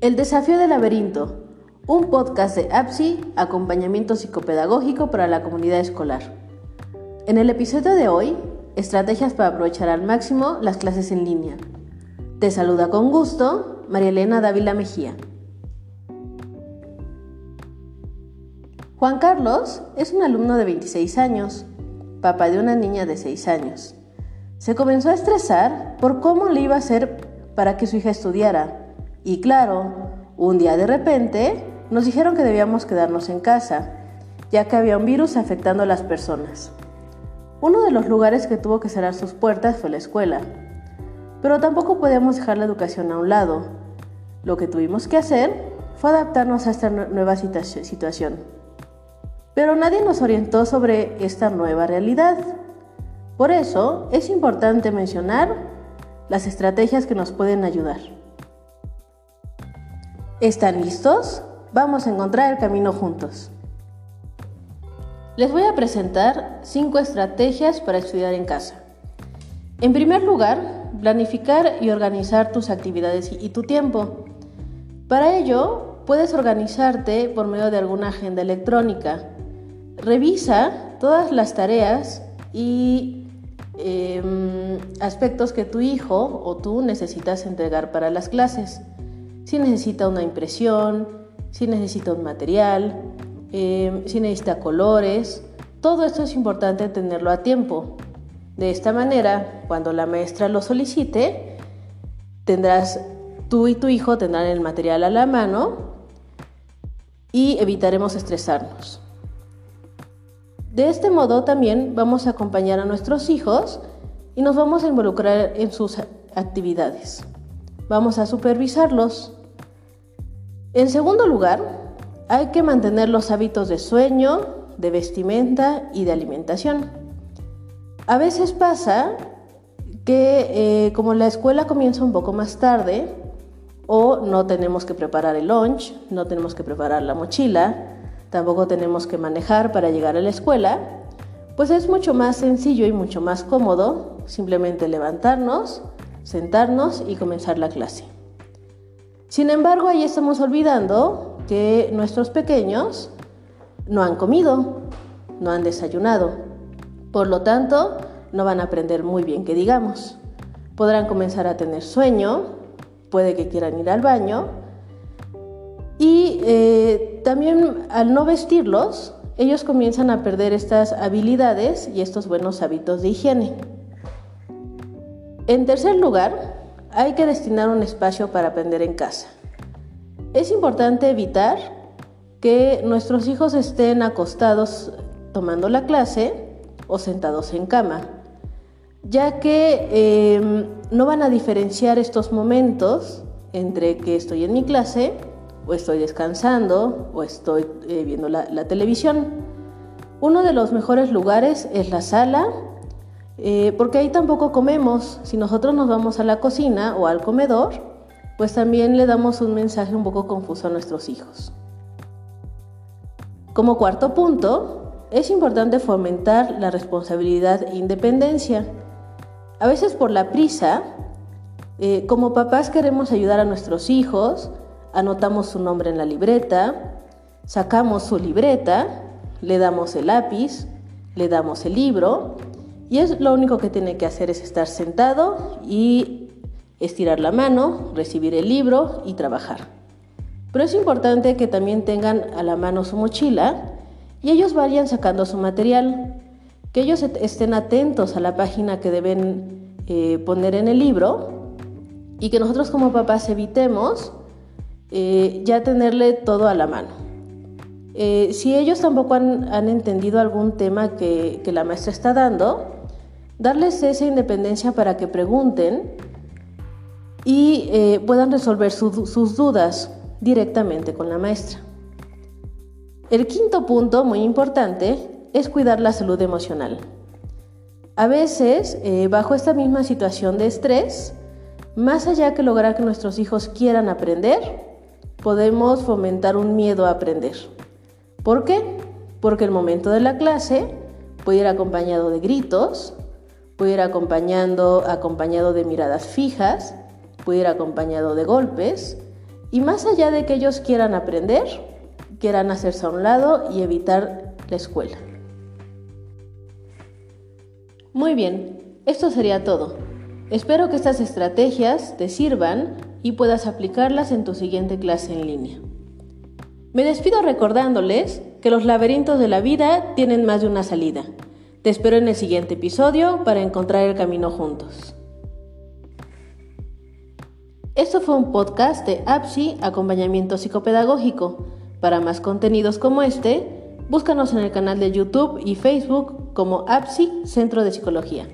El desafío del laberinto, un podcast de APSI, acompañamiento psicopedagógico para la comunidad escolar. En el episodio de hoy, estrategias para aprovechar al máximo las clases en línea. Te saluda con gusto María Elena Dávila Mejía. Juan Carlos es un alumno de 26 años, papá de una niña de 6 años. Se comenzó a estresar por cómo le iba a hacer para que su hija estudiara y claro, un día de repente nos dijeron que debíamos quedarnos en casa, ya que había un virus afectando a las personas. Uno de los lugares que tuvo que cerrar sus puertas fue la escuela. Pero tampoco podíamos dejar la educación a un lado. Lo que tuvimos que hacer fue adaptarnos a esta nueva situación. Pero nadie nos orientó sobre esta nueva realidad. Por eso es importante mencionar las estrategias que nos pueden ayudar. ¿Están listos? Vamos a encontrar el camino juntos. Les voy a presentar cinco estrategias para estudiar en casa. En primer lugar, planificar y organizar tus actividades y tu tiempo. Para ello, puedes organizarte por medio de alguna agenda electrónica. Revisa todas las tareas y em, aspectos que tu hijo o tú necesitas entregar para las clases si necesita una impresión, si necesita un material, em, si necesita colores. Todo esto es importante tenerlo a tiempo. De esta manera, cuando la maestra lo solicite, tendrás tú y tu hijo tendrán el material a la mano y evitaremos estresarnos. De este modo también vamos a acompañar a nuestros hijos y nos vamos a involucrar en sus actividades. Vamos a supervisarlos. En segundo lugar, hay que mantener los hábitos de sueño, de vestimenta y de alimentación. A veces pasa que eh, como la escuela comienza un poco más tarde, o no tenemos que preparar el lunch, no tenemos que preparar la mochila, tampoco tenemos que manejar para llegar a la escuela, pues es mucho más sencillo y mucho más cómodo simplemente levantarnos, sentarnos y comenzar la clase. Sin embargo, ahí estamos olvidando que nuestros pequeños no han comido, no han desayunado. Por lo tanto, no van a aprender muy bien que digamos. Podrán comenzar a tener sueño, puede que quieran ir al baño. Y eh, también al no vestirlos, ellos comienzan a perder estas habilidades y estos buenos hábitos de higiene. En tercer lugar, hay que destinar un espacio para aprender en casa. Es importante evitar que nuestros hijos estén acostados tomando la clase o sentados en cama, ya que em, no van a diferenciar estos momentos entre que estoy en mi clase o estoy descansando o estoy eh, viendo la televisión. Uno de los mejores lugares es la sala eh, porque ahí tampoco comemos. Si nosotros nos vamos a la cocina o al comedor, pues también le damos un mensaje un poco confuso a nuestros hijos. Como cuarto punto, es importante fomentar la responsabilidad e independencia. A veces por la prisa, eh, como papás queremos ayudar a nuestros hijos, anotamos su nombre en la libreta, sacamos su libreta, le damos el lápiz, le damos el libro y es lo único que tiene que hacer es estar sentado y estirar la mano, recibir el libro y trabajar. Pero es importante que también tengan a la mano su mochila y ellos vayan sacando su material, que ellos estén atentos a la página que deben eh, poner en el libro y que nosotros como papás evitemos eh, ya tenerle todo a la mano. Eh, si ellos tampoco han, entendido algún tema que la maestra está dando, darles esa independencia para que pregunten y eh, puedan resolver sus dudas directamente con la maestra. El quinto punto, muy importante, es cuidar la salud emocional. A veces, eh, bajo esta misma situación de estrés, más allá que lograr que nuestros hijos quieran aprender, podemos fomentar un miedo a aprender. ¿Por qué? Porque el momento de la clase puede ir acompañado de gritos, puede ir acompañando, acompañado de miradas fijas, puede ir acompañado de golpes Y más allá de que ellos quieran aprender, quieran hacerse a un lado y evitar la escuela. Muy bien, esto sería todo. Espero que estas estrategias te sirvan y puedas aplicarlas en tu siguiente clase en línea. Me despido recordándoles que los laberintos de la vida tienen más de una salida. Te espero en el siguiente episodio para encontrar el camino juntos. Esto fue un podcast de APSI Acompañamiento Psicopedagógico. Para más contenidos como este, búscanos en el canal de YouTube y Facebook como APSI Centro de Psicología.